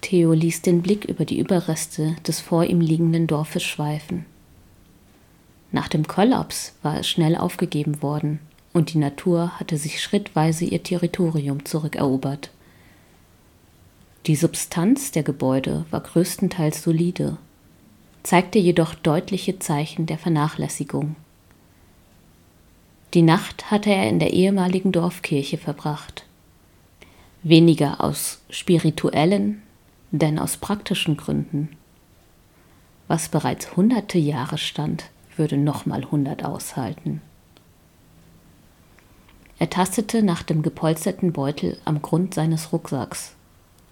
Theo ließ den Blick über die Überreste des vor ihm liegenden Dorfes schweifen. Nach dem Kollaps war es schnell aufgegeben worden und die Natur hatte sich schrittweise ihr Territorium zurückerobert. Die Substanz der Gebäude war größtenteils solide, zeigte jedoch deutliche Zeichen der Vernachlässigung. Die Nacht hatte er in der ehemaligen Dorfkirche verbracht. Weniger aus spirituellen, denn aus praktischen Gründen. Was bereits hunderte Jahre stand, würde nochmal hundert aushalten. Er tastete nach dem gepolsterten Beutel am Grund seines Rucksacks,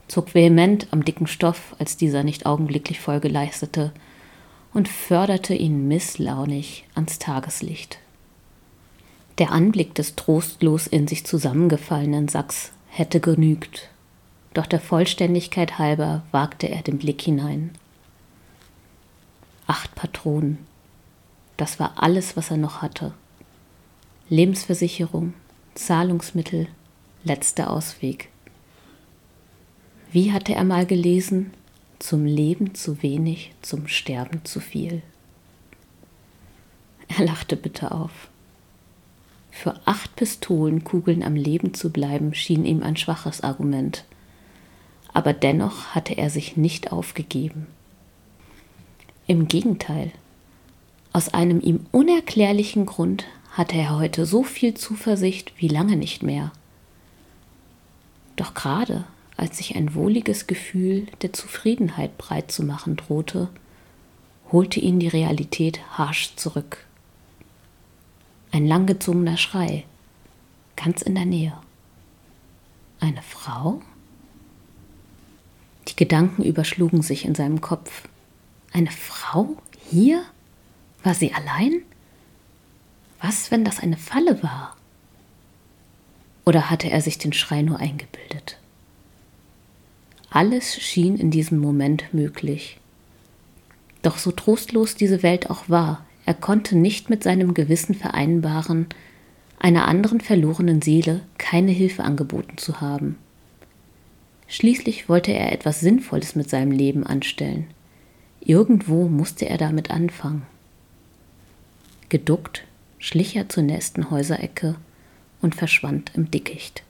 zog vehement am dicken Stoff, als dieser nicht augenblicklich Folge leistete, und förderte ihn misslaunig ans Tageslicht. Der Anblick des trostlos in sich zusammengefallenen Sacks hätte genügt, doch der Vollständigkeit halber wagte er den Blick hinein. Acht Patronen. Das war alles, was er noch hatte. Lebensversicherung, Zahlungsmittel, letzter Ausweg. Wie hatte er mal gelesen? Zum Leben zu wenig, zum Sterben zu viel. Er lachte bitter auf. Für acht Pistolenkugeln am Leben zu bleiben, schien ihm ein schwaches Argument. Aber dennoch hatte er sich nicht aufgegeben. Im Gegenteil, aus einem ihm unerklärlichen Grund hatte er heute so viel Zuversicht wie lange nicht mehr. Doch gerade als sich ein wohliges Gefühl der Zufriedenheit breit zu machen drohte, holte ihn die Realität harsch zurück. Ein langgezogener Schrei, ganz in der Nähe. Eine Frau? Die Gedanken überschlugen sich in seinem Kopf. Eine Frau? Hier? War sie allein? Was, wenn das eine Falle war? Oder hatte er sich den Schrei nur eingebildet? Alles schien in diesem Moment möglich. Doch so trostlos diese Welt auch war, er konnte nicht mit seinem Gewissen vereinbaren, einer anderen verlorenen Seele keine Hilfe angeboten zu haben. Schließlich wollte er etwas Sinnvolles mit seinem Leben anstellen. Irgendwo musste er damit anfangen. Geduckt schlich er zur nächsten Häuserecke und verschwand im Dickicht.